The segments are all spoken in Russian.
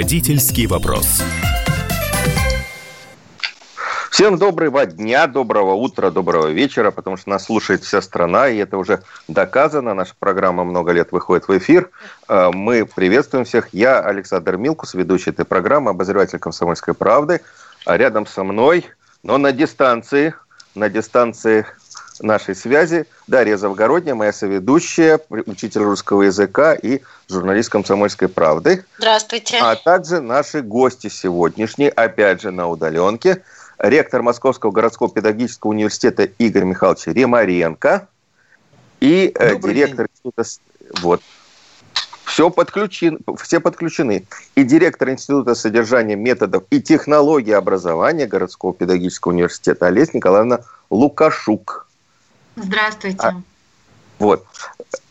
Родительский вопрос. Всем доброго дня, доброго утра, доброго вечера, потому что нас слушает вся страна, и это уже доказано. Наша программа много лет выходит в эфир. Э, мы приветствуем всех. Я Александр Милкус, ведущий этой программы, обозреватель «Комсомольской правды». А рядом со мной, но на дистанции, на дистанции нашей связи Дарья Завгородняя, моя соведущая, учитель русского языка и журналист «Комсомольской правды». Здравствуйте. А также наши гости сегодняшние, опять же на удаленке – ректор Московского городского педагогического университета Игорь Михайлович Ремаренко и э, Добрый директор день. института... Вот. Все подключен, все подключены. И директор Института содержания методов и технологий образования городского педагогического университета Олеся Николаевна Лукашук. Здравствуйте. А, вот.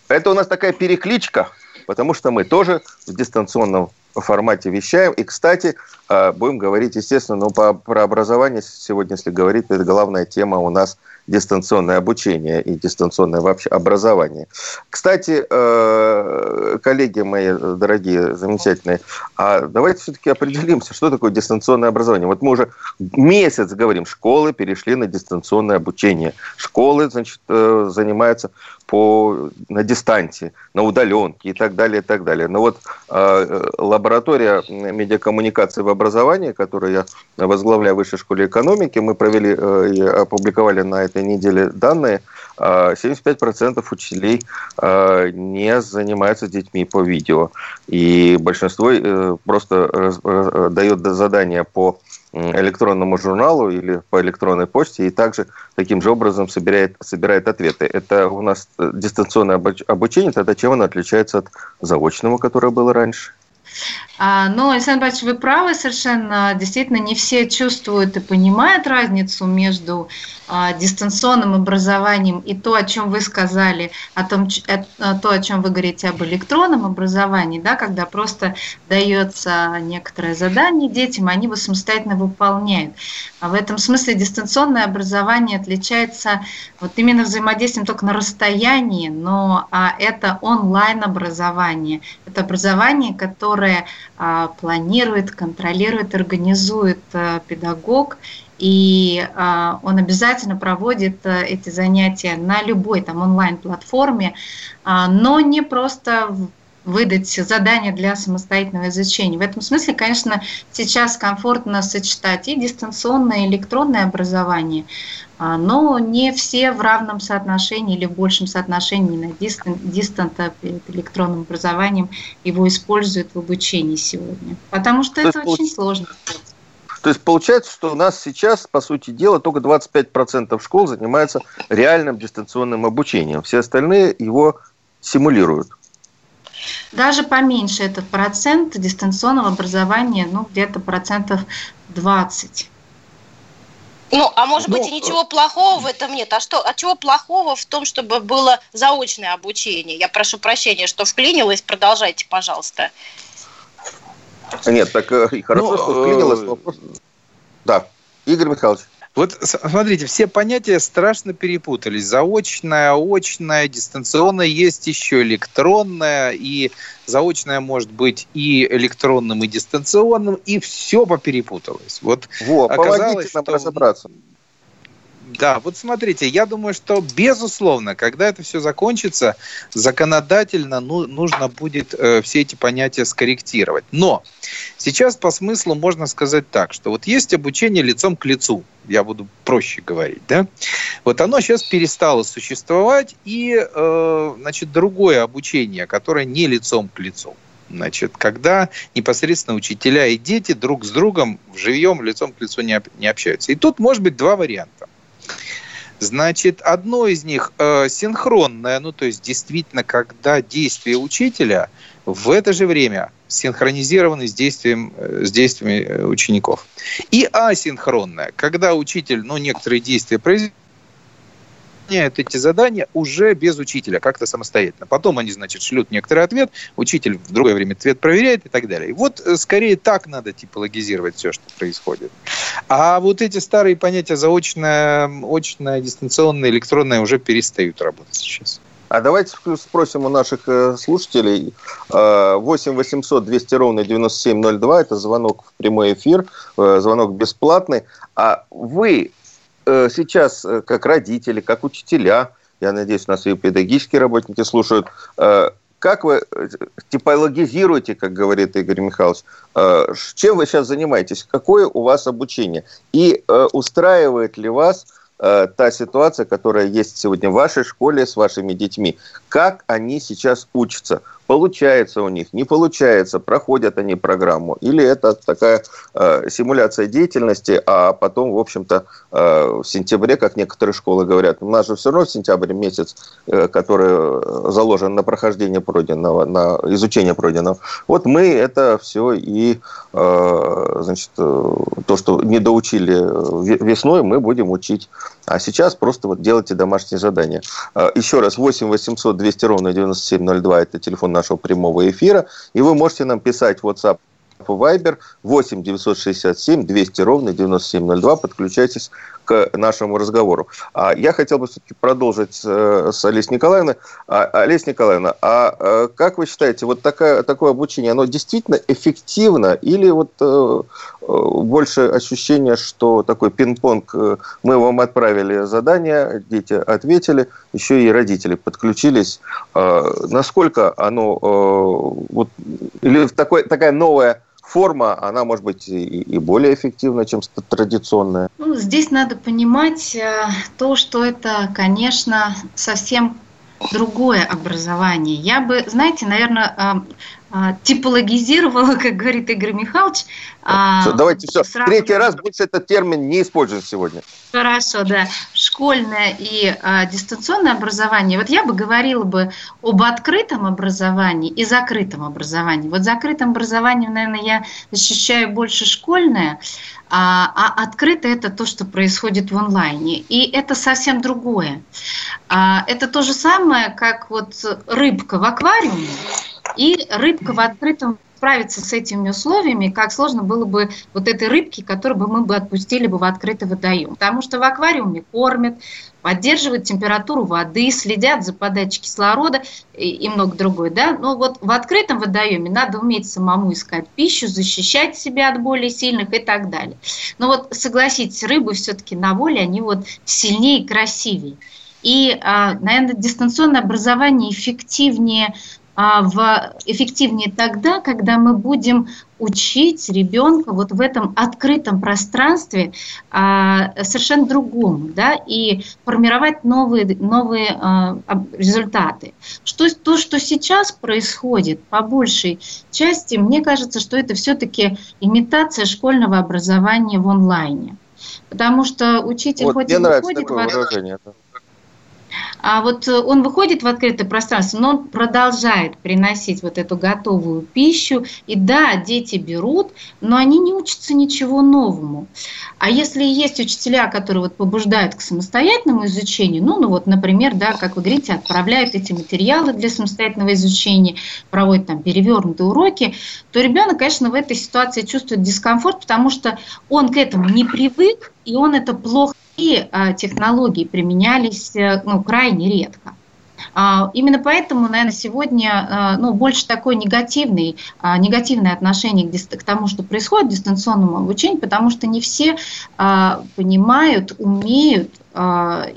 Это у нас такая перекличка, потому что мы тоже в дистанционном формате вещаем. И, кстати, а, будем говорить, естественно, ну, по, про образование сегодня, если говорить, это главная тема у нас дистанционное обучение и дистанционное вообще образование. Кстати, э, коллеги мои дорогие, замечательные, а давайте все-таки определимся, что такое дистанционное образование. Вот мы уже месяц говорим, школы перешли на дистанционное обучение. Школы, значит, э, занимаются по, на дистанции, на удаленке и так далее, и так далее. Но вот э, лаборатория медиакоммуникации в образовании, которую я возглавляю в Высшей школе экономики, мы провели э, опубликовали на этой неделе данные, 75% э, учителей э, не занимаются с детьми по видео. И большинство э, просто дает задания по электронному журналу или по электронной почте и также таким же образом собирает, собирает ответы. Это у нас дистанционное обучение, тогда чем оно отличается от заочного, которое было раньше? А, но, Александр Борисович, вы правы совершенно. Действительно, не все чувствуют и понимают разницу между а, дистанционным образованием и то, о чем вы сказали, о том, то, о чем вы говорите об электронном образовании, да, когда просто дается некоторое задание детям, они его самостоятельно выполняют. А в этом смысле дистанционное образование отличается вот именно взаимодействием только на расстоянии, но а это онлайн-образование. Это образование, которое планирует, контролирует, организует а, педагог, и а, он обязательно проводит эти занятия на любой там онлайн-платформе, но не просто выдать задание для самостоятельного изучения. В этом смысле, конечно, сейчас комфортно сочетать и дистанционное, и электронное образование, а, но не все в равном соотношении или в большем соотношении на дистанта перед электронным образованием его используют в обучении сегодня. Потому что То это очень получ... сложно. То есть получается, что у нас сейчас, по сути дела, только 25% школ занимаются реальным дистанционным обучением. Все остальные его симулируют. Даже поменьше этот процент дистанционного образования, ну, где-то процентов 20. Ну, а может быть, и ну, ничего плохого в этом нет. А что, а чего плохого в том, чтобы было заочное обучение? Я прошу прощения, что вклинилась. Продолжайте, пожалуйста. Нет, так э, хорошо, ну, что вклинилась. Вопрос... Да, Игорь Михайлович. Вот смотрите, все понятия страшно перепутались. Заочное, очное, дистанционное, есть еще электронное, и заочное может быть и электронным, и дистанционным, и все поперепуталось. Вот Во, оказалось, нам что... разобраться. Да, вот смотрите, я думаю, что безусловно, когда это все закончится, законодательно ну, нужно будет э, все эти понятия скорректировать. Но сейчас по смыслу можно сказать так, что вот есть обучение лицом к лицу, я буду проще говорить, да, вот оно сейчас перестало существовать, и, э, значит, другое обучение, которое не лицом к лицу. Значит, когда непосредственно учителя и дети друг с другом живьем лицом к лицу не, не общаются. И тут может быть два варианта. Значит, одно из них э, синхронное, ну то есть действительно, когда действия учителя в это же время синхронизированы с, действием, э, с действиями э, учеников. И асинхронное, когда учитель ну, некоторые действия производит, выполняют эти задания уже без учителя, как-то самостоятельно. Потом они, значит, шлют некоторый ответ, учитель в другое время ответ проверяет и так далее. Вот э, скорее так надо типологизировать все, что происходит. А вот эти старые понятия заочное, очное, дистанционное, электронное уже перестают работать сейчас. А давайте спросим у наших э, слушателей. 8 800 200 ровно 9702. Это звонок в прямой эфир, э, звонок бесплатный. А вы сейчас, как родители, как учителя, я надеюсь, у нас и педагогические работники слушают, как вы типологизируете, как говорит Игорь Михайлович, чем вы сейчас занимаетесь, какое у вас обучение? И устраивает ли вас Э, та ситуация, которая есть сегодня в вашей школе с вашими детьми. Как они сейчас учатся? Получается у них, не получается, проходят они программу, или это такая э, симуляция деятельности, а потом, в общем-то, э, в сентябре, как некоторые школы говорят, у нас же все равно сентябрь месяц, э, который заложен на прохождение пройденного, на изучение пройденного. Вот мы это все и, э, значит, э, то, что не доучили весной, мы будем учить. А сейчас просто вот делайте домашние задания. Э, еще раз, 8 800 200 ровно 9702, это телефон нашего прямого эфира. И вы можете нам писать в WhatsApp Viber 8 967 200 ровно 9702. Подключайтесь к нашему разговору. А я хотел бы все-таки продолжить э, с Олесей Николаевной. А, Олеся Николаевна, а э, как вы считаете, вот такое, такое обучение, оно действительно эффективно или вот э, больше ощущение, что такой пинг-понг, мы вам отправили задание, дети ответили, еще и родители подключились. Насколько оно, вот, или такой, такая новая форма, она может быть и, и более эффективна, чем традиционная. Ну, здесь надо понимать э, то, что это, конечно, совсем другое образование. Я бы, знаете, наверное, э, типологизировала, как говорит Игорь Михайлович. Все, давайте все. Третий раз больше этот термин не используем сегодня. Хорошо, да. Школьное и а, дистанционное образование. Вот я бы говорила бы об открытом образовании и закрытом образовании. Вот закрытым образованием, наверное, я защищаю больше школьное, а, а открытое это то, что происходит в онлайне. И это совсем другое. А, это то же самое, как вот рыбка в аквариуме и рыбка в открытом справиться с этими условиями, как сложно было бы вот этой рыбке, которую бы мы бы отпустили бы в открытый водоем. Потому что в аквариуме кормят, поддерживают температуру воды, следят за подачей кислорода и, и много другое. Да? Но вот в открытом водоеме надо уметь самому искать пищу, защищать себя от более сильных и так далее. Но вот согласитесь, рыбы все-таки на воле, они вот сильнее и красивее. И, а, наверное, дистанционное образование эффективнее в, эффективнее тогда, когда мы будем учить ребенка вот в этом открытом пространстве а, совершенно другому, да, и формировать новые, новые а, результаты. Что, то, что сейчас происходит, по большей части, мне кажется, что это все-таки имитация школьного образования в онлайне. Потому что учитель вот, хоть мне и нравится такое выражение. А вот э, он выходит в открытое пространство, но он продолжает приносить вот эту готовую пищу. И да, дети берут, но они не учатся ничего новому. А если есть учителя, которые вот побуждают к самостоятельному изучению, ну, ну вот, например, да, как вы говорите, отправляют эти материалы для самостоятельного изучения, проводят там перевернутые уроки, то ребенок, конечно, в этой ситуации чувствует дискомфорт, потому что он к этому не привык, и он это плохо такие технологии применялись э, ну, крайне редко. А, именно поэтому, наверное, сегодня а, ну, больше такое негативный, негативное отношение к, тому, что происходит в дистанционном обучении, потому что не все понимают, умеют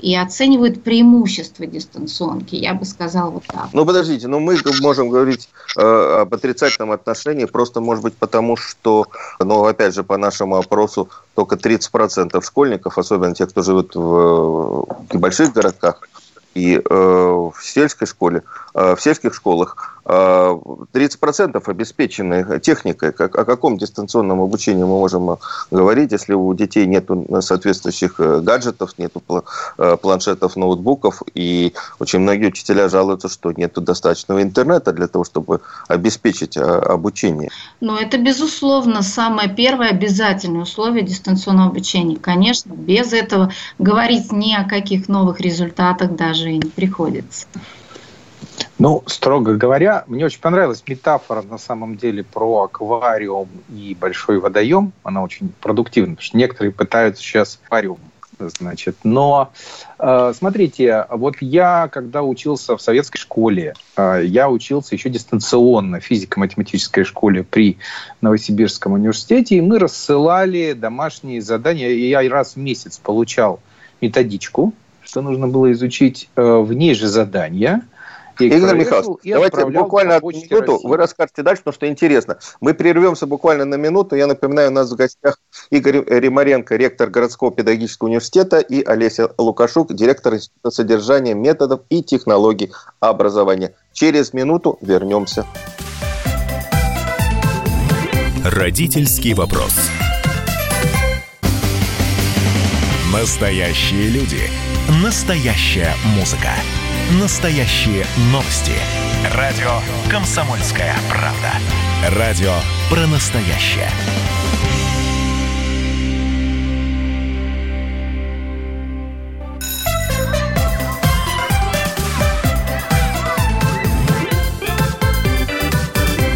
и оценивают преимущества дистанционки, я бы сказала вот так. Ну, подождите, но ну, мы можем говорить э, об отрицательном отношении просто, может быть, потому что, ну, опять же, по нашему опросу, только 30% школьников, особенно те, кто живет в, в больших городках, и э, в сельской школе, э, в сельских школах 30% э, обеспечены техникой. Как, о каком дистанционном обучении мы можем говорить, если у детей нет соответствующих э, гаджетов, нет э, планшетов, ноутбуков, и очень многие учителя жалуются, что нет достаточного интернета для того, чтобы обеспечить обучение. Ну, это, безусловно, самое первое обязательное условие дистанционного обучения. Конечно, без этого говорить ни о каких новых результатах даже и не приходится. Ну, строго говоря, мне очень понравилась метафора на самом деле про аквариум и большой водоем. Она очень продуктивна, потому что некоторые пытаются сейчас аквариум Значит, но э, смотрите, вот я, когда учился в советской школе, э, я учился еще дистанционно в физико-математической школе при Новосибирском университете, и мы рассылали домашние задания. И я раз в месяц получал методичку, что нужно было изучить э, в ней же задания – Игорь Михайлович, давайте буквально одну минуту, России. вы расскажете дальше, потому что интересно. Мы прервемся буквально на минуту. Я напоминаю, у нас в гостях Игорь Римаренко, ректор городского педагогического университета, и Олеся Лукашук, директор Института содержания методов и технологий образования. Через минуту вернемся. Родительский вопрос. Настоящие люди. Настоящая музыка. Настоящие новости. Радио «Комсомольская правда». Радио про настоящее.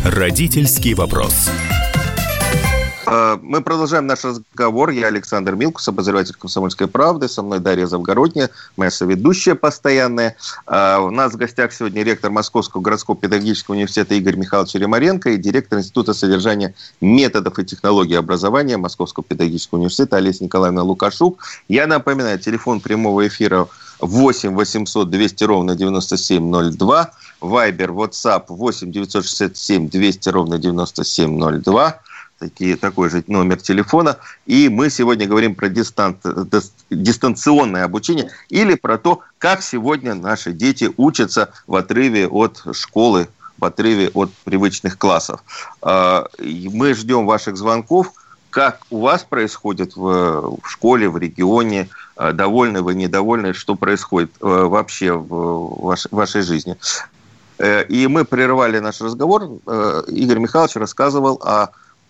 Родительский вопрос. А, мы продолжаем наш разговор. Я Александр Милкус, обозреватель «Комсомольской правды». Со мной Дарья Завгородняя, моя соведущая постоянная. А, у нас в гостях сегодня ректор Московского городского педагогического университета Игорь Михайлович Ремаренко и директор Института содержания методов и технологий образования Московского педагогического университета Олеся Николаевна Лукашук. Я напоминаю, телефон прямого эфира 8 800 200 ровно 9702. Вайбер, WhatsApp 8 967 200 ровно 9702 такие, такой же номер телефона. И мы сегодня говорим про дистан, дистанционное обучение или про то, как сегодня наши дети учатся в отрыве от школы, в отрыве от привычных классов. А, мы ждем ваших звонков. Как у вас происходит в, школе, в регионе? А, довольны вы, недовольны? Что происходит э, вообще в вашей, вашей жизни? Э, и мы прервали наш разговор. Э, Игорь Михайлович рассказывал о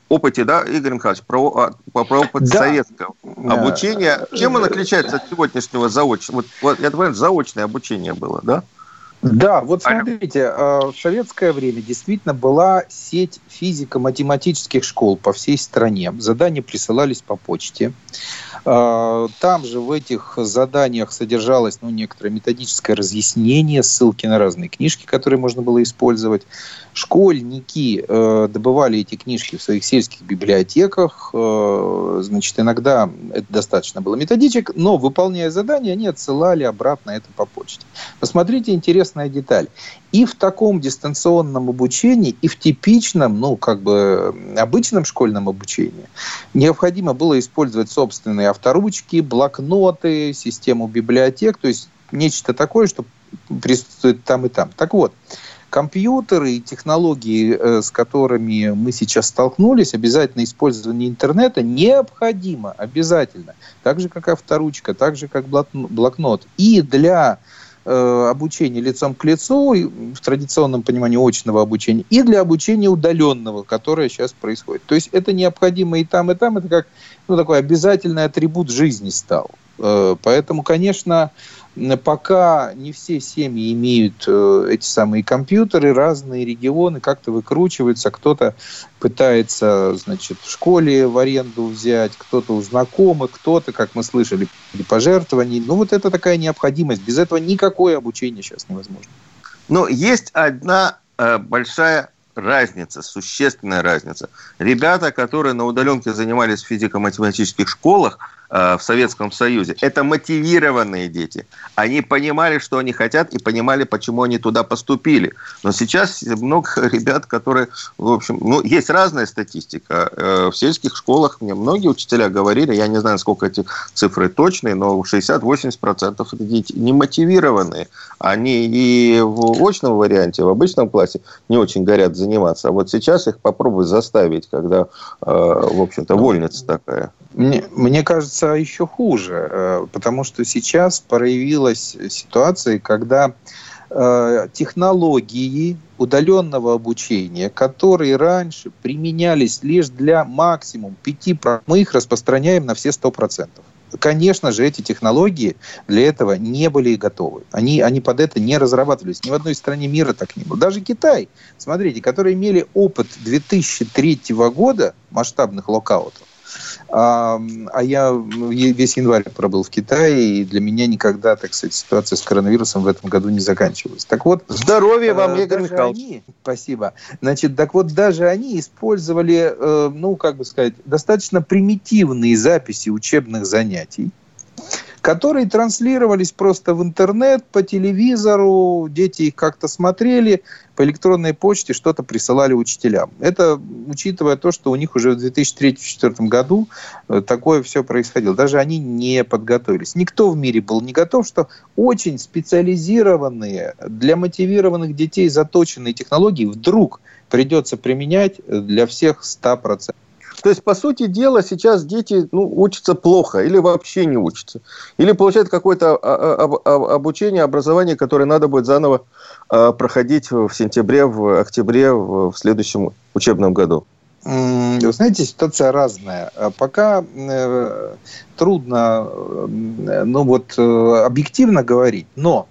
опыте, да, Игорь Михайлович, про, а, про, про опыт да. советского обучения. Чем он отличается от сегодняшнего заочного? Вот, вот, я понимаю, заочное обучение было, да? Да, вот смотрите, э, в советское время действительно была сеть физико-математических школ по всей стране. Задания присылались по почте. Э, там же в этих заданиях содержалось ну, некоторое методическое разъяснение, ссылки на разные книжки, которые можно было использовать. Школьники э, добывали эти книжки в своих сельских библиотеках. Э, значит, иногда это достаточно было методичек, но, выполняя задания, они отсылали обратно это по почте. Посмотрите, интересная деталь. И в таком дистанционном обучении, и в типичном, ну, как бы обычном школьном обучении необходимо было использовать собственные авторучки, блокноты, систему библиотек, то есть нечто такое, что присутствует там и там. Так вот, компьютеры и технологии, э, с которыми мы сейчас столкнулись, обязательно использование интернета необходимо, обязательно. Так же, как авторучка, так же, как блокнот. И для обучения лицом к лицу, в традиционном понимании очного обучения, и для обучения удаленного, которое сейчас происходит. То есть это необходимо и там, и там. Это как ну, такой обязательный атрибут жизни стал. Э, поэтому, конечно, пока не все семьи имеют э, эти самые компьютеры, разные регионы как-то выкручиваются, кто-то пытается, значит, в школе в аренду взять, кто-то у знакомых, кто-то, как мы слышали, пожертвований. Ну, вот это такая необходимость. Без этого никакое обучение сейчас невозможно. Но есть одна э, большая разница, существенная разница. Ребята, которые на удаленке занимались в физико-математических школах, в Советском Союзе. Это мотивированные дети. Они понимали, что они хотят, и понимали, почему они туда поступили. Но сейчас много ребят, которые, в общем, ну, есть разная статистика. Э, в сельских школах мне многие учителя говорили, я не знаю, сколько эти цифры точные, но 60-80% это дети не мотивированные. Они и в очном варианте, в обычном классе не очень горят заниматься. А вот сейчас их попробуй заставить, когда, э, в общем-то, вольница такая. Мне, мне кажется, еще хуже, э, потому что сейчас проявилась ситуация, когда э, технологии удаленного обучения, которые раньше применялись лишь для максимум 5%, мы их распространяем на все 100%. Конечно же, эти технологии для этого не были готовы. Они, они под это не разрабатывались. Ни в одной стране мира так не было. Даже Китай, смотрите, которые имели опыт 2003 года масштабных локаутов, А, а я весь январь пробыл в Китае, и для меня никогда, так сказать, ситуация с коронавирусом в этом году не заканчивалась. Так вот... Здоровья вам, э, Игорь Михайлович. Они, спасибо. Значит, так вот, даже они использовали, э, ну, как бы сказать, достаточно примитивные записи учебных занятий, которые транслировались просто в интернет, по телевизору, дети их как-то смотрели, по электронной почте что-то присылали учителям. Это учитывая то, что у них уже в 2003-2004 году э, такое все происходило. Даже они не подготовились. Никто в мире был не готов, что очень специализированные, для мотивированных детей заточенные технологии вдруг придется применять для всех 100%. То есть, по сути дела, сейчас дети ну, учатся плохо или вообще не учатся. Или получают какое-то а, а, а, обучение, образование, которое надо будет заново проходить в сентябре, в октябре, в следующем учебном году. Вы знаете, ситуация разная. Пока э, трудно э, ну вот, э, объективно говорить, но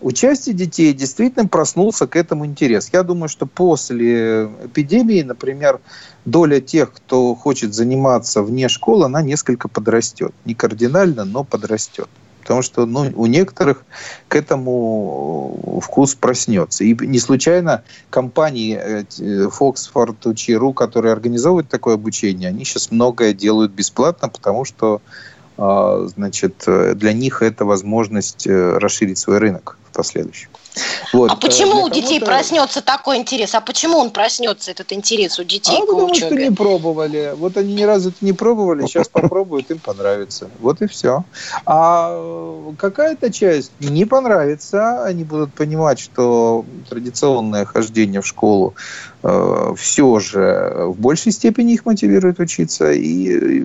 у части детей действительно проснулся к этому интерес. Я думаю, что после эпидемии, например, доля тех, кто хочет заниматься вне школы, она несколько подрастет. Не кардинально, но подрастет. Потому что ну, у некоторых к этому вкус проснется. И не случайно компании э, Foxford, Учиру, которые организовывают такое обучение, они сейчас многое делают бесплатно, потому что а, значит, для них это возможность э, расширить свой рынок в последующем. Вот. А почему у детей проснется такой интерес? А почему он проснется, этот интерес у детей а, к потому учебе? что не пробовали. Вот они ни разу это не пробовали, сейчас попробуют, им понравится. Вот и все. А какая-то часть не понравится, они будут понимать, что традиционное хождение в школу э, все же в большей степени их мотивирует учиться. И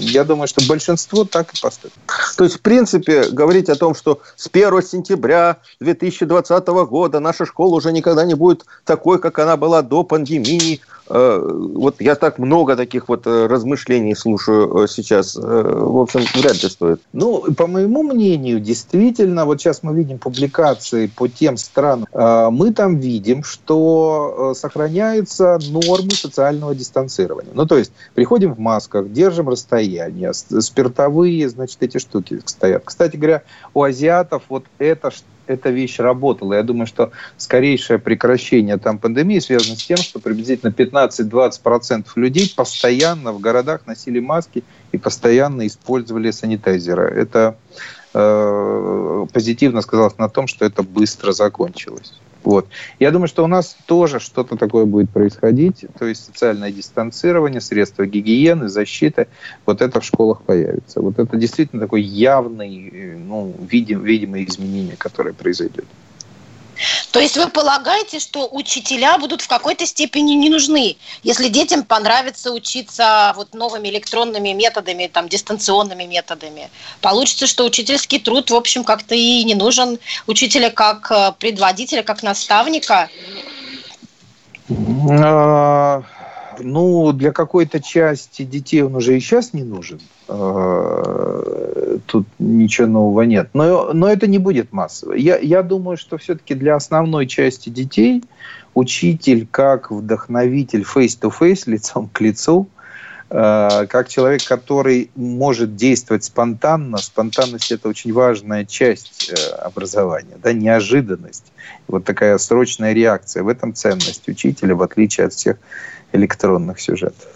я думаю, что большинство так и поступит. То есть, в принципе, говорить о том, что с 1 сентября 2020 года наша школа уже никогда не будет такой, как она была до пандемии, Э, вот я так много таких вот э, размышлений слушаю э, сейчас. В общем, вряд ли стоит. Ну, по моему мнению, действительно, вот сейчас мы видим публикации по тем странам, мы там видим, что сохраняются нормы социального дистанцирования. Ну, то есть, приходим в масках, держим расстояние, спиртовые, значит, эти штуки стоят. Кстати говоря, у азиатов вот это эта вещь работала. Я думаю, что скорейшее прекращение там пандемии связано с тем, что приблизительно 15-20% людей постоянно в городах носили маски и постоянно использовали санитайзеры. Это э, позитивно сказалось на том, что это быстро закончилось. Вот. Я думаю, что у нас тоже что-то такое будет происходить, то есть социальное дистанцирование, средства гигиены, защиты, вот это в школах появится. Вот это действительно такой явный, ну, видим, видимое изменение, которое произойдет. То есть вы полагаете, что учителя будут в какой-то степени не нужны, если детям понравится учиться вот новыми электронными методами, там, дистанционными методами? Получится, что учительский труд, в общем, как-то и не нужен учителя как э, предводителя, как наставника? Ну, для какой-то части детей он уже и сейчас не нужен. А, тут ничего нового нет. Но, но это не будет массово. Я, я думаю, что все-таки для основной части детей учитель как вдохновитель face-to-face, лицом к лицу, как человек, который может действовать спонтанно. Спонтанность – это очень важная часть э, образования, да, неожиданность. Вот такая срочная реакция. В этом ценность учителя, в отличие от всех электронных сюжетов.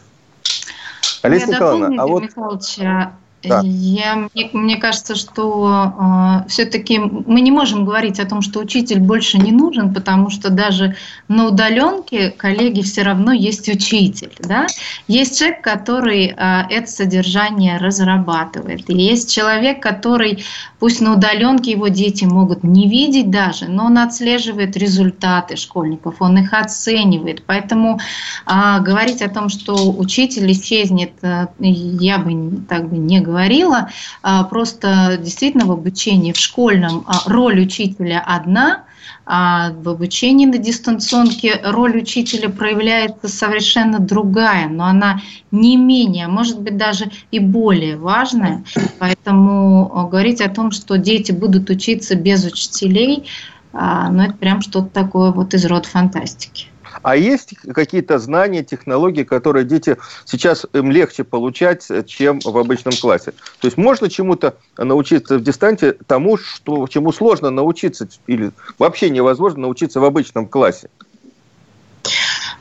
Олеся Николаевна, а вот... Михайловича, да. Я, мне, мне кажется, что э, все-таки мы не можем говорить о том, что учитель больше не нужен, потому что даже на удаленке коллеги все равно есть учитель. Да? Есть человек, который э, это содержание разрабатывает. И есть человек, который, пусть на удаленке его дети могут не видеть даже, но он отслеживает результаты школьников, он их оценивает. Поэтому э, говорить о том, что учитель исчезнет, э, я бы так бы не говорила говорила, а, просто действительно в обучении в школьном а, роль учителя одна, а в обучении на дистанционке роль учителя проявляется совершенно другая, но она не менее, может быть даже и более важная. Поэтому говорить о том, что дети будут учиться без учителей, ну это прям что-то такое вот из рода фантастики. А есть какие-то знания, технологии, которые дети сейчас им легче получать, чем в обычном классе? То есть можно чему-то научиться в дистанте тому, что, чему сложно научиться или вообще невозможно научиться в обычном классе?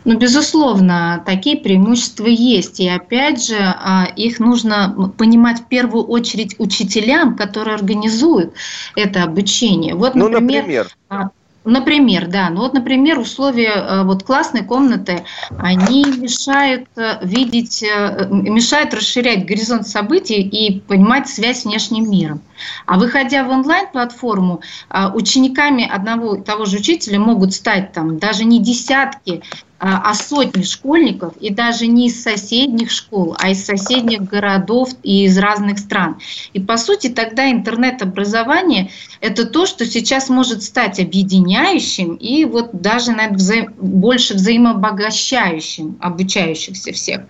Ну, безусловно, такие преимущества есть. И опять же, а, их нужно понимать в первую очередь учителям, которые организуют это обучение. Вот, например, ну, например. Например, да. Ну вот, например, условия э, вот классной комнаты, они мешают э, видеть, э, мешают расширять горизонт событий и понимать связь с внешним миром. А выходя в онлайн-платформу, учениками одного и того же учителя могут стать там даже не десятки а, а сотни школьников, и даже не из соседних школ, а из соседних городов и из разных стран. И по сути тогда интернет-образование – это то, что сейчас может стать объединяющим и вот даже наверное, вза больше взаимообогащающим обучающихся всех.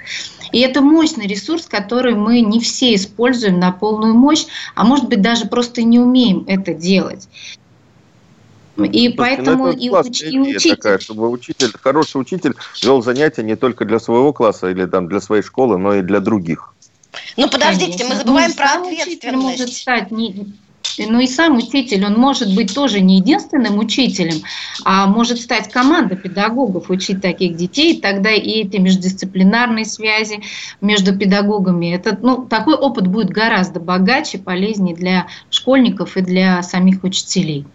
И это мощный ресурс, который мы не все используем на полную мощь, а может быть даже просто не умеем это делать. И Слушайте, поэтому и, уч, и учитель. Такая, чтобы учитель, хороший учитель вел занятия не только для своего класса или там для своей школы, но и для других. Ну подождите, Конечно. мы забываем ну, про ответственность. может стать не, ну и сам учитель, он может быть тоже не единственным учителем, а может стать команда педагогов учить таких детей, тогда и эти междисциплинарные связи между педагогами, это, ну, такой опыт будет гораздо богаче, полезнее для школьников и для самих учителей.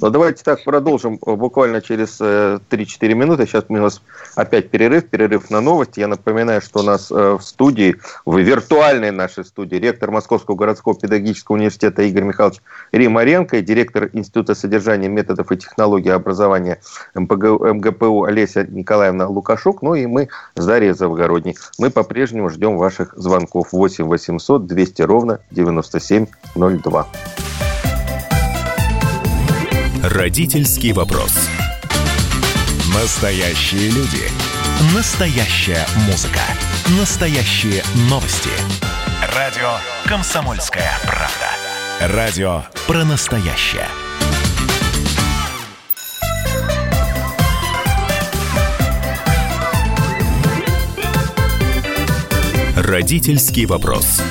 Но давайте так продолжим э, буквально через 3-4 э, минуты. Сейчас у нас опять перерыв, перерыв на новости. Я напоминаю, что у нас э, в студии, в виртуальной нашей студии, ректор Московского городского педагогического университета Игорь Михайлович Римаренко и директор Института содержания методов и технологий образования МГПУ Олеся Николаевна Лукашук. Ну и мы с Дарьей Завгородней. Мы по-прежнему ждем ваших звонков 8 800 200 ровно 9702. Родительский вопрос. Настоящие люди. Настоящая музыка. Настоящие новости. Радио «Комсомольская правда». Радио про настоящее. Родительский вопрос.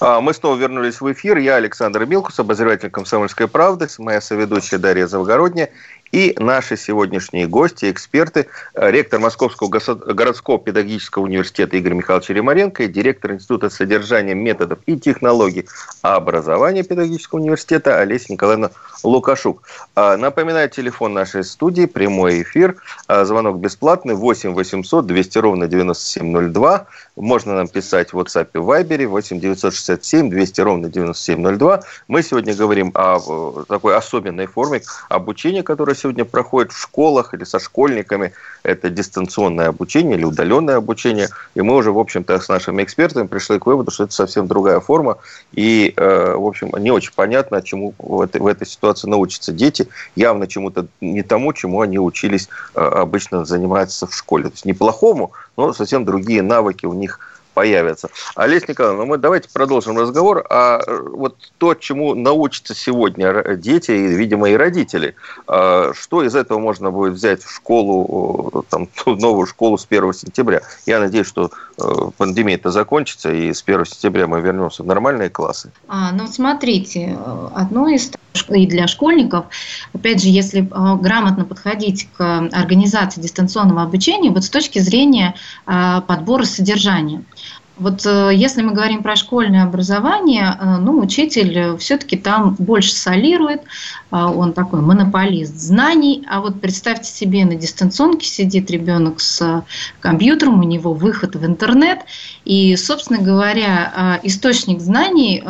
А, мы снова вернулись в эфир. Я Александр Милкус, обозреватель «Комсомольской правды», моя соведущая Дарья Завгородняя и наши сегодняшние гости, эксперты, э, ректор Московского городского педагогического университета Игорь Михайлович Ремаренко и директор Института содержания методов и технологий образования педагогического университета Олеся Николаевна Лукашук. А, напоминаю, телефон нашей студии, прямой эфир, а, звонок бесплатный, 8 800 200 ровно 9702. Можно нам писать в WhatsApp и Viber 8 967 200 ровно 9702. Мы сегодня говорим о такой особенной форме обучения, которая сегодня проходит в школах или со школьниками. Это дистанционное обучение или удаленное обучение. И мы уже, в общем-то, с нашими экспертами пришли к выводу, что это совсем другая форма. И, э, в общем, не очень понятно, чему в этой, в этой ситуации научатся дети. Явно чему-то не тому, чему они учились э, обычно заниматься в школе. То есть неплохому, но совсем другие навыки у них появятся. Олеся Николаевна, ну мы давайте продолжим разговор. А э, вот то, чему научатся сегодня дети и, видимо, и родители, а что из этого можно будет взять в школу, там, новую школу с 1 сентября? Я надеюсь, что э, пандемия-то закончится, и с 1 сентября мы вернемся в нормальные классы. А, ну, смотрите, одно из и для школьников, опять же, если грамотно подходить к организации дистанционного обучения, вот с точки зрения подбора содержания. Вот э, если мы говорим про школьное образование, э, ну, учитель все-таки там больше солирует, э, он такой монополист знаний, а вот представьте себе, на дистанционке сидит ребенок с компьютером, у него выход в интернет, и, собственно говоря, источник знаний,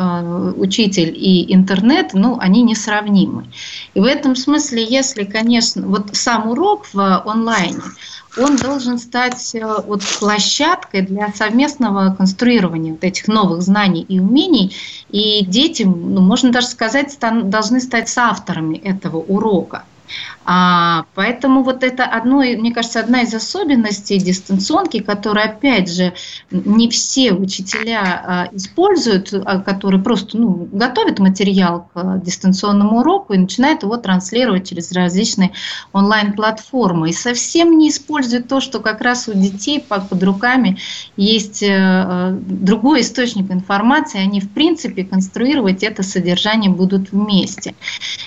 учитель и интернет, ну, они несравнимы. И в этом смысле, если, конечно, вот сам урок в онлайне, он должен стать э, вот площадкой для совместного конструирования вот этих новых знаний и умений. И дети, ну, можно даже сказать, стан, должны стать соавторами этого урока. А, поэтому вот это одно, мне кажется, одна из особенностей дистанционки, которую, опять же, не все учителя а, используют, а, которые просто ну, готовят материал к дистанционному уроку и начинают его транслировать через различные онлайн-платформы. И совсем не используют то, что как раз у детей под, под руками есть э, другой источник информации, они, в принципе, конструировать это содержание будут вместе.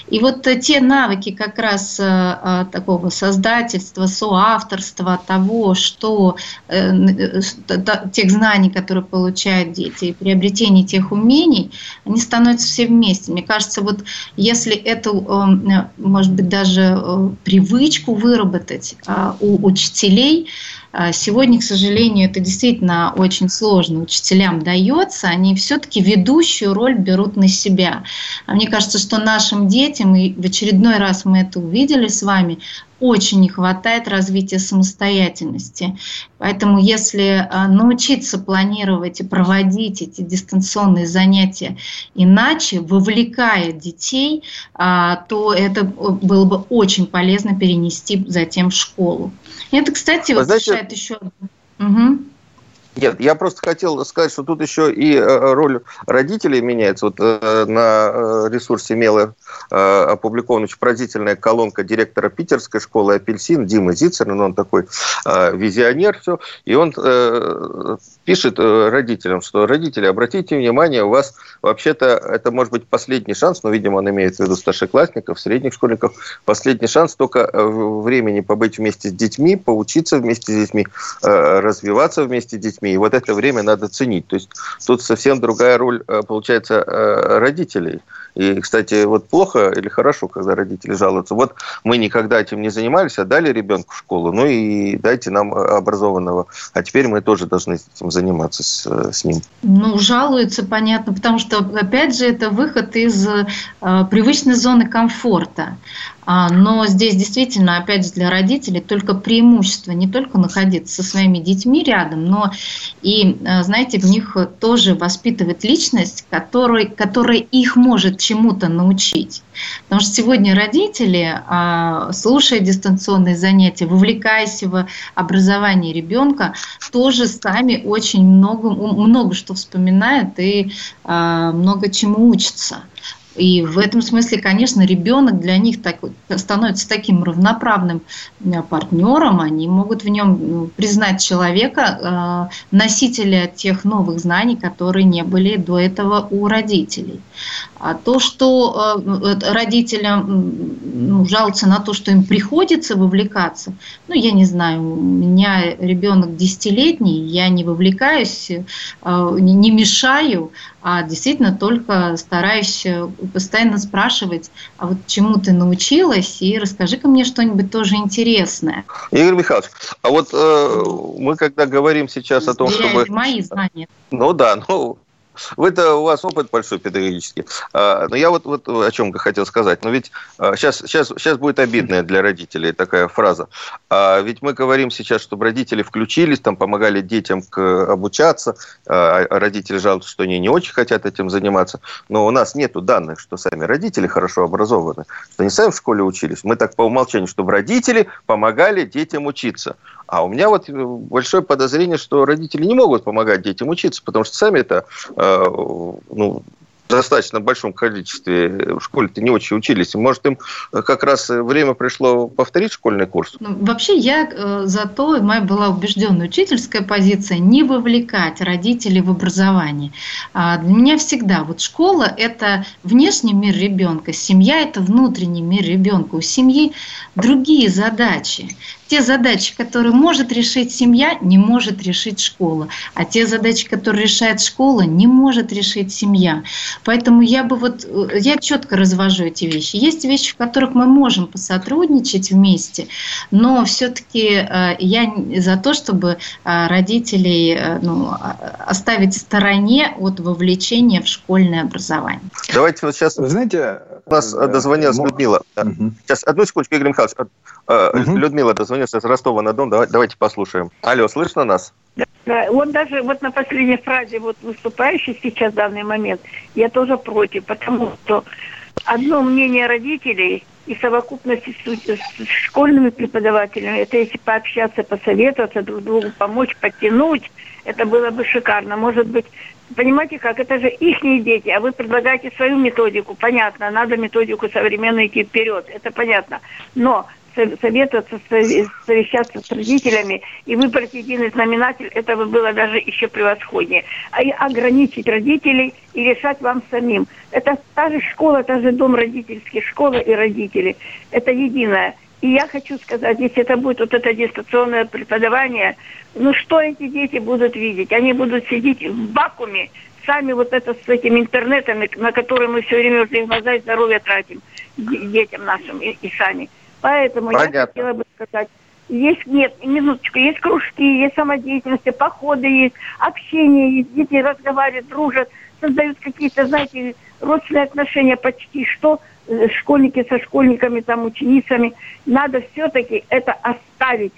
И вот те навыки как раз э, такого создательства, соавторства, того, что э, тех знаний, которые получают дети, и приобретение тех умений, они становятся все вместе. Мне кажется, вот если эту, э, может быть, даже привычку выработать у учителей, Сегодня, к сожалению, это действительно очень сложно учителям дается. Они все-таки ведущую роль берут на себя. Мне кажется, что нашим детям, и в очередной раз мы это увидели с вами, очень не хватает развития самостоятельности. Поэтому если а, научиться планировать и проводить эти дистанционные занятия иначе, вовлекая детей, а, то это э, было бы очень полезно перенести затем в школу. Это, кстати, вот знаете, решает еще... Угу. Нет, я просто хотел сказать, что тут еще и э, роль родителей меняется. Вот э, на э, ресурсе Мела опубликована очень поразительная колонка директора питерской школы «Апельсин» Димы Зицера, ну, он такой визионер, все, и он пишет родителям, что родители, обратите внимание, у вас вообще-то это может быть последний шанс, но, видимо, он имеет в виду старшеклассников, средних школьников, последний шанс только времени побыть вместе с детьми, поучиться вместе с детьми, развиваться вместе с детьми. И вот это время надо ценить. То есть тут совсем другая роль, э, получается, э, родителей. И, кстати, вот плохо или хорошо, когда родители жалуются. Вот мы никогда этим не занимались, отдали ребенку в школу, ну и дайте нам образованного. А теперь мы тоже должны этим заниматься с, с ним. Ну, жалуются, понятно, потому что, опять же, это выход из э, привычной зоны комфорта. А, но здесь действительно, опять же, для родителей только преимущество не только находиться со своими детьми рядом, но и, э, знаете, в них тоже воспитывать личность, которой, которая их может чему-то научить. Потому что сегодня родители, а, слушая дистанционные занятия, вовлекаясь в образование ребенка, тоже сами очень много, много что вспоминают и а, много чему учатся. И в этом смысле, конечно, ребенок для них так, становится таким равноправным э, партнером, они могут в нем признать человека, э, носителя тех новых знаний, которые не были до этого у родителей. А то, что э, родителям ну, жалуются на то, что им приходится вовлекаться, ну, я не знаю, у меня ребенок десятилетний, я не вовлекаюсь, не мешаю, а действительно только стараюсь э, постоянно спрашивать, а вот чему ты научилась, и расскажи-ка мне что-нибудь тоже интересное. Игорь Михайлович, а вот э, мы когда говорим сейчас о том, чтобы... мои знания. Ну да, ну вы-то, у вас опыт большой педагогический. А, но я вот, вот о чем хотел сказать. Но ведь сейчас, сейчас, сейчас будет обидная для родителей такая фраза. А ведь мы говорим сейчас, чтобы родители включились, там помогали детям к, обучаться, а, а родители жалуются, что они не очень хотят этим заниматься. Но у нас нет данных, что сами родители хорошо образованы, что они сами в школе учились. Мы так по умолчанию, чтобы родители помогали детям учиться. А у меня вот э, большое подозрение, что родители не могут помогать детям учиться, потому что сами это э, ну, достаточно большом количестве в школе-то не очень учились. Может, им как раз время пришло повторить школьный курс? Ну, вообще, я э, за то, моя была убежденная учительская позиция, не вовлекать родителей в образование. А для меня всегда вот школа – это внешний мир ребенка, семья – это внутренний мир ребенка. У семьи другие задачи те задачи, которые может решить семья, не может решить школа. А те задачи, которые решает школа, не может решить семья. Поэтому я бы вот, э, я четко развожу эти вещи. Есть вещи, в которых мы можем посотрудничать вместе, но все-таки э, я за то, чтобы э, родителей ну, оставить в стороне от вовлечения в школьное образование. Давайте вот сейчас... Вы знаете... У нас дозвонилась Людмила. Угу. Сейчас, одну секундочку, Игорь Михайлович. Угу. Людмила дозвонилась дозвонился с Ростова-на-Дон. Давайте послушаем. Алло, слышно нас? Да, вот даже вот на последней фразе вот выступающий сейчас в данный момент, я тоже против, потому что одно мнение родителей и совокупности с, с школьными преподавателями, это если пообщаться, посоветоваться, друг другу помочь, подтянуть, это было бы шикарно. Может быть, понимаете как, это же их дети, а вы предлагаете свою методику, понятно, надо методику современную идти вперед, это понятно. Но советоваться, совещаться с родителями и выбрать единый знаменатель, это бы было даже еще превосходнее. А и ограничить родителей и решать вам самим. Это та же школа, та же дом родительский, школа и родители. Это единое. И я хочу сказать, если это будет вот это дистанционное преподавание, ну что эти дети будут видеть? Они будут сидеть в вакууме, сами вот это с этими интернетами, на которые мы все время уже глаза и здоровье тратим детям нашим и, и сами. Поэтому Понятно. я хотела бы сказать, есть, нет, минуточку, есть кружки, есть самодеятельность, походы есть, общение есть, дети разговаривают, дружат, создают какие-то, знаете, родственные отношения почти что, э, школьники со школьниками, там, ученицами. Надо все-таки это оставить,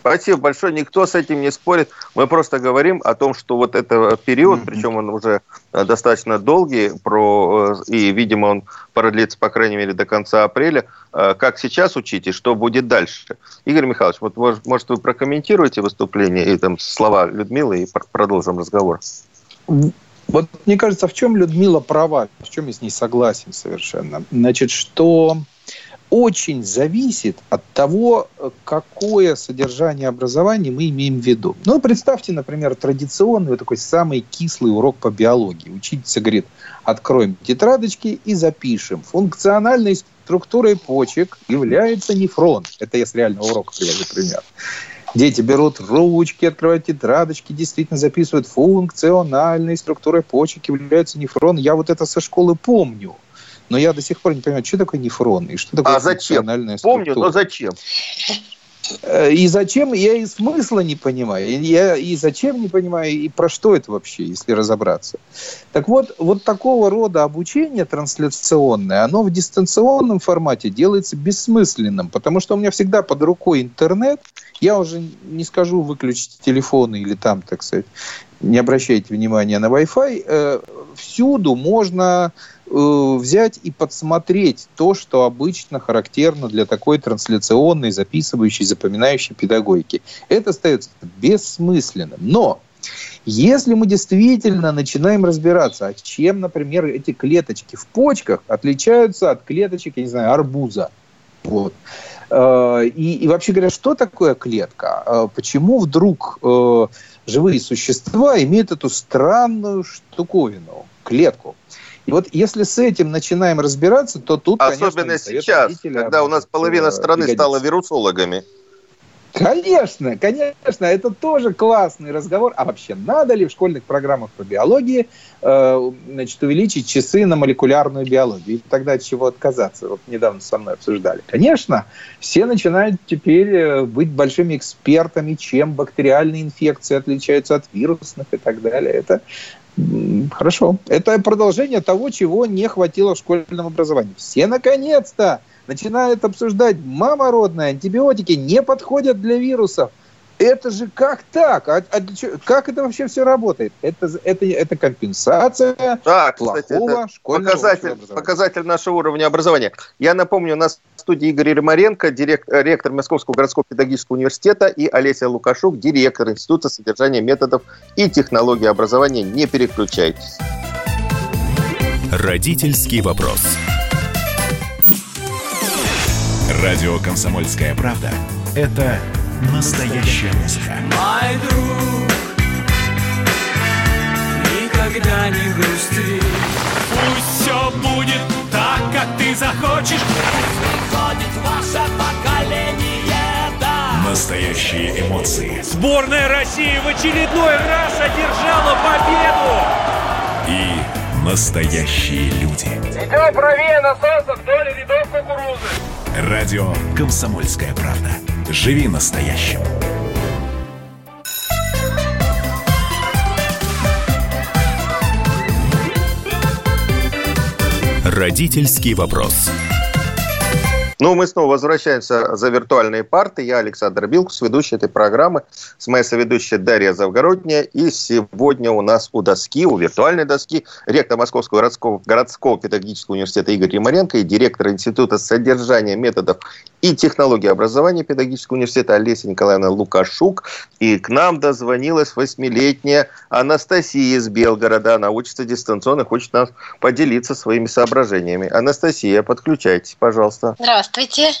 Спасибо большое. Никто с этим не спорит. Мы просто говорим о том, что вот это период, mm-hmm. причем он уже э, достаточно долгий, про, э, и, видимо, он продлится, по крайней мере, до конца апреля. Э, как сейчас учить и что будет дальше? Игорь Михайлович, вот, может, вы прокомментируете выступление и там слова Людмилы и продолжим разговор? Вот мне кажется, в чем Людмила права, в чем я с ней согласен совершенно. Значит, что очень зависит от того, какое содержание образования мы имеем в виду. Ну, представьте, например, традиционный такой самый кислый урок по биологии. Учительница говорит, откроем тетрадочки и запишем. Функциональной структурой почек является нефрон. Это я с реального урока привожу пример. Дети берут ручки, открывают тетрадочки, действительно записывают функциональной структурой почек является нефрон. Я вот это со школы помню. Но я до сих пор не понимаю, что такое нефрон и что такое а зачем? Помню, но зачем? Э, и зачем, я и смысла не понимаю. Я и зачем не понимаю, и про что это вообще, если разобраться. Так вот, вот такого рода обучение трансляционное, оно в дистанционном формате делается бессмысленным, потому что у меня всегда под рукой интернет, я уже не скажу выключите телефоны или там, так сказать, не обращайте внимания на Wi-Fi, э, всюду можно взять и подсмотреть то, что обычно характерно для такой трансляционной, записывающей, запоминающей педагогики. Это остается бессмысленным. Но если мы действительно начинаем разбираться, а чем, например, эти клеточки в почках отличаются от клеточек, я не знаю, арбуза, вот. Э, и, и вообще говоря, что такое клетка? Э, почему вдруг живые существа имеют эту странную штуковину, клетку? И вот если с этим начинаем разбираться, то тут, Особенно конечно, сейчас, когда у нас половина страны пригодится. стала вирусологами. Конечно, конечно, это тоже классный разговор. А вообще, надо ли в школьных программах по биологии э, значит, увеличить часы на молекулярную биологию? И тогда от чего отказаться? Вот недавно со мной обсуждали. Конечно, все начинают теперь э, быть большими экспертами, чем бактериальные инфекции отличаются от вирусных и так далее. Это Хорошо. Это продолжение того, чего не хватило в школьном образовании. Все наконец-то начинают обсуждать, мама родная, антибиотики не подходят для вирусов это же как так? А, а как это вообще все работает? Это, это, это компенсация да, плохого кстати, это показатель, показатель нашего уровня образования. Я напомню, у нас студии Игорь Ромаренко, директор, ректор Московского городского педагогического университета, и Олеся Лукашук, директор Института содержания методов и технологий образования. Не переключайтесь. Родительский вопрос. Радио «Комсомольская правда» — это Настоящая музыка. Мой друг, никогда не грусти. Пусть все будет так, как ты захочешь. Приходит ваше поколение, да. Настоящие эмоции. Сборная России в очередной раз одержала победу. И настоящие люди. Идем правее насоса вдоль рядов кукурузы. Радио «Комсомольская правда». Живи настоящим. Родительский вопрос. Ну, мы снова возвращаемся за виртуальные парты. Я Александр Билкус, ведущий этой программы, с моей соведущей Дарья Завгородняя. И сегодня у нас у доски, у виртуальной доски, ректор Московского городского, городского педагогического университета Игорь Ямаренко и директор Института содержания методов и технологий образования педагогического университета Олеся Николаевна Лукашук. И к нам дозвонилась восьмилетняя Анастасия из Белгорода. Она учится дистанционно, хочет нас поделиться своими соображениями. Анастасия, подключайтесь, пожалуйста. Здравствуйте.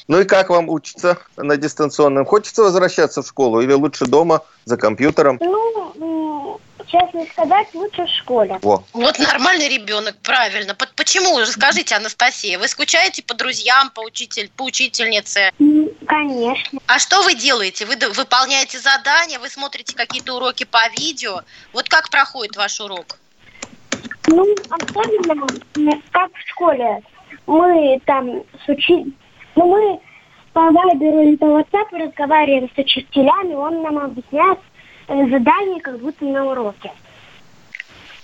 Ну и как вам учиться на дистанционном? Хочется возвращаться в школу или лучше дома за компьютером? Ну, честно сказать, лучше в школе. Во. Вот нормальный ребенок, правильно. По- Почему? Расскажите, Анастасия, вы скучаете по друзьям, по, учитель, по учительнице? Конечно. А что вы делаете? Вы выполняете задания, вы смотрите какие-то уроки по видео? Вот как проходит ваш урок? Ну, особенно, как в школе. Мы там с учи... Ну, мы по вайберу или по ватсапу разговариваем с учителями, он нам объясняет э, задания, как будто на уроке.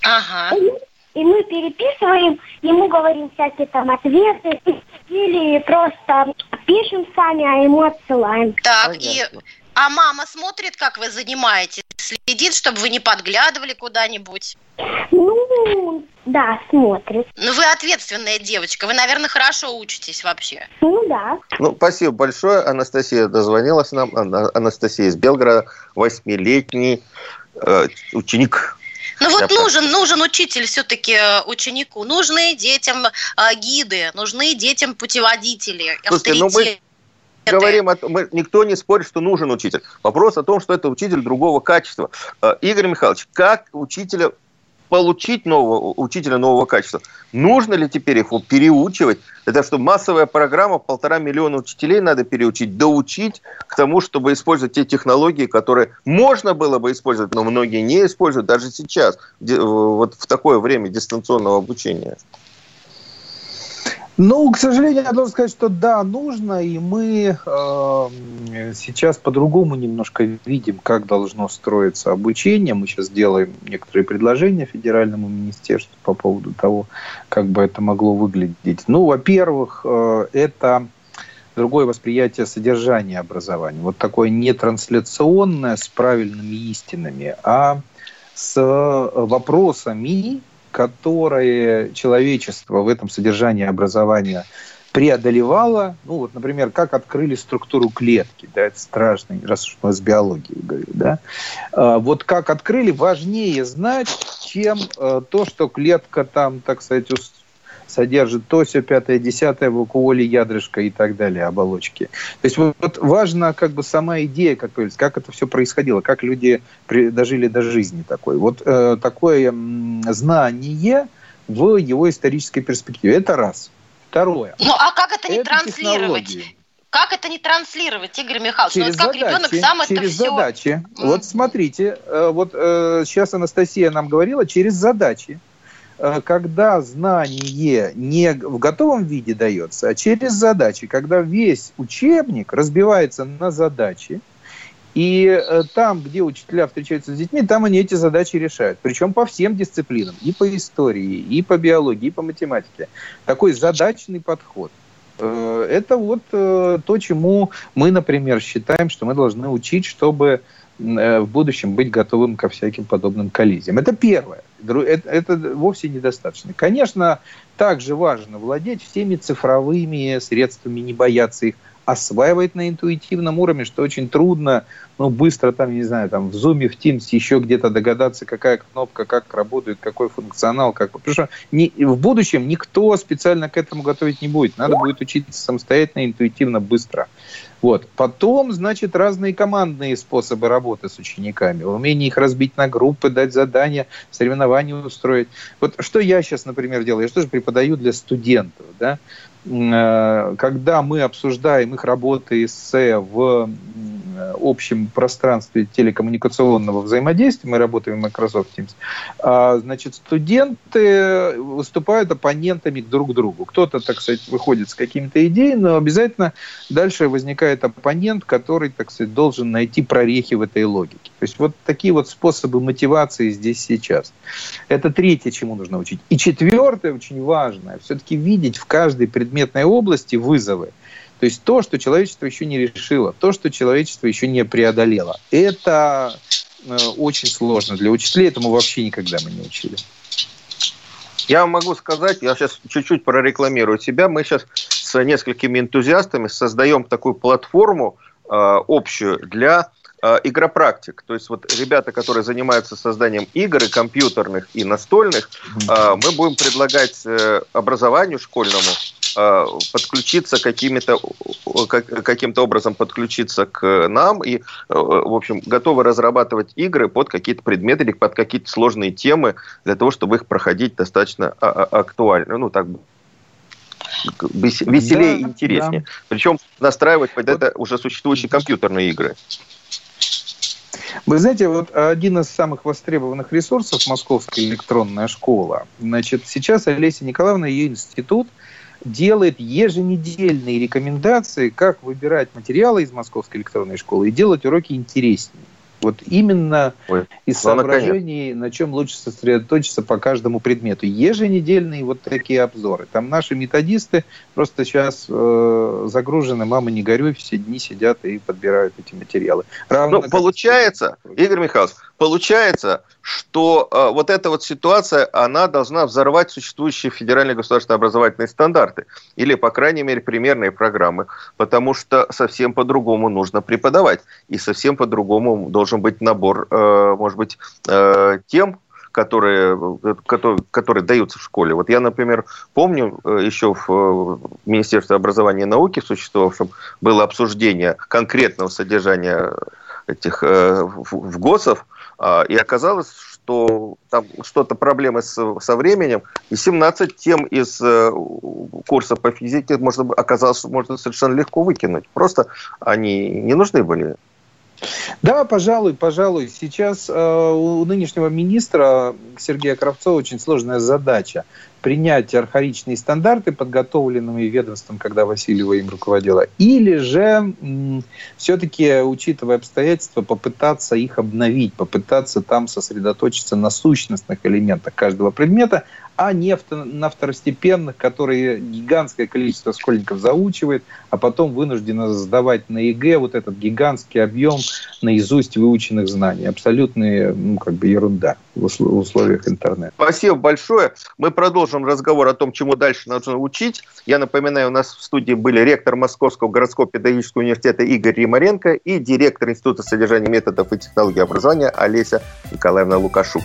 Ага. И мы- И мы переписываем, ему говорим всякие там ответы, или просто пишем сами, а ему отсылаем. Так, и... А мама смотрит, как вы занимаетесь? Следит, чтобы вы не подглядывали куда-нибудь? Ну, да, смотрит. Ну, вы ответственная девочка, вы, наверное, хорошо учитесь вообще. Ну, да. Ну, спасибо большое. Анастасия дозвонилась нам. Ана- Анастасия из Белгорода, восьмилетний э, ученик. Ну вот Я нужен, нужен учитель все-таки ученику. Нужны детям э, гиды, нужны детям путеводители, Слушайте, ну мы авторитеты. Говорим, о том- мы, никто не спорит, что нужен учитель. Вопрос о том, что это учитель другого качества. Э, Игорь Михайлович, как учителя получить нового учителя нового качества? Нужно ли теперь их переучивать? Это что, массовая программа, полтора миллиона учителей надо переучить, доучить к тому, чтобы использовать те технологии, которые можно было бы использовать, но многие не используют даже сейчас, вот в такое время дистанционного обучения. Ну, к сожалению, я должен сказать, что да, нужно, и мы э, сейчас по-другому немножко видим, как должно строиться обучение. Мы сейчас делаем некоторые предложения федеральному министерству по поводу того, как бы это могло выглядеть. Ну, во-первых, э, это другое восприятие содержания образования. Вот такое не трансляционное с правильными истинами, а с вопросами, которые человечество в этом содержании образования преодолевало, ну вот, например, как открыли структуру клетки, да, это страшно, раз уж мы с биологией говорим, да, А, вот как открыли, важнее знать, чем э, то, что клетка там, так сказать, содержит то, все пятое, десятое, вакуоли, ядрышко и так далее, оболочки. То есть вот, вот важна как бы сама идея, как, говорится, как это все происходило, как люди при- дожили до жизни такой. Вот э, такое м, знание в его исторической перспективе. Это раз. Второе. Ну, а как это не Это транслировать? технологии. Как это не транслировать, Игорь Михайлович? Через ну, вот как задачи, ребенок сам это через все... задачи. Мгм. Вот смотрите, э, вот э, сейчас Анастасия нам говорила, через задачи. Э, Когда знание не в готовом виде дается, а через задачи, когда весь учебник разбивается на задачи, и э, там, где учителя встречаются с детьми, там они эти задачи решают. Причем по всем дисциплинам. И по истории, и по биологии, и по математике. Такой задачный подход. Э, Это вот то, чему мы, например, считаем, что мы должны учить, чтобы в будущем быть готовым ко всяким подобным коллизиям. Это первое. Это, это вовсе недостаточно. Конечно, также важно владеть всеми цифровыми средствами, не бояться их, осваивать на интуитивном уровне, что очень трудно, ну, быстро там, не знаю, там в Zoom, в Teams еще где-то догадаться, какая кнопка, как работает, какой функционал, как... Потому что не- в будущем никто специально к этому готовить не будет. Надо будет учиться самостоятельно, интуитивно, быстро. Вот. Потом, значит, разные командные способы работы с учениками. Умение их разбить на группы, дать задания, соревнования устроить. Вот что я сейчас, например, делаю? Я же тоже преподаю для студентов. Да? Э, Когда мы обсуждаем их работы эссе в общем пространстве телекоммуникационного взаимодействия, мы работаем в Microsoft Teams, а, значит, студенты выступают оппонентами друг другу. Кто-то, так сказать, выходит с какими-то идеями, но обязательно дальше возникает оппонент, который, так сказать, должен найти прорехи в этой логике. То есть вот такие вот способы мотивации здесь сейчас. Это третье, чему нужно учить. И четвертое, очень важное, все-таки видеть в каждой предметной области вызовы. То есть то, что человечество еще не решило, то, что человечество еще не преодолело. Это э, очень сложно для учителей, этому вообще никогда мы не учили. Я могу сказать, я сейчас чуть-чуть прорекламирую себя. Мы сейчас с несколькими энтузиастами создаем такую платформу э, общую для э, игропрактик. То есть вот ребята, которые занимаются созданием игр и компьютерных, и настольных, э, мы будем предлагать э, образованию школьному подключиться какими-то каким-то образом подключиться к нам и, э, в общем, готовы разрабатывать игры под какие-то предметы или под какие-то сложные темы для того, чтобы их проходить достаточно а, а, актуально, ну так веселее да, и интереснее. Да. Причем настраивать под это уже существующие компьютерные игры. Вы знаете, вот один из самых востребованных ресурсов Московская электронная школа. Значит, сейчас Олеся Николаевна, ее институт – делает еженедельные рекомендации, как выбирать материалы из Московской электронной школы и делать уроки интереснее. Вот именно Ой, из ну, соображений, на чем лучше сосредоточиться по каждому предмету. Еженедельные вот такие обзоры. Там наши методисты просто сейчас э, загружены, мама не горюй, все дни сидят и подбирают эти материалы. Равно ну, получается, Игорь Михайлович, получается, что э, вот эта вот ситуация, она должна взорвать существующие федеральные государственные образовательные стандарты. Или, по крайней мере, примерные программы. Потому что совсем по-другому нужно преподавать. И совсем по-другому должен быть набор, э, может быть, э, тем, которые, которые, которые даются в школе. Вот я, например, помню э, еще в э, Министерстве образования и науки существовавшем было обсуждение конкретного содержания этих э, в ГОСов, а, и оказалось, что там что-то проблемы с, со временем, и 17 тем из э, курса по физике можно, оказалось, можно совершенно легко выкинуть. Просто они не нужны были. Да, пожалуй, пожалуй. Сейчас э, у нынешнего министра Сергея Кравцова очень сложная задача принять архаичные стандарты, подготовленные ведомством, когда Васильева им руководила, или же все-таки, учитывая обстоятельства, попытаться их обновить, попытаться там сосредоточиться на сущностных элементах каждого предмета, а не на второстепенных, которые гигантское количество школьников заучивает, а потом вынуждена сдавать на ЕГЭ вот этот гигантский объем наизусть выученных знаний. Абсолютная ну, как бы ерунда в условиях интернета. Спасибо большое. Мы продолжим разговор о том, чему дальше нужно учить. Я напоминаю, у нас в студии были ректор Московского городского педагогического университета Игорь Римаренко и директор Института содержания методов и технологий образования Олеся Николаевна Лукашук.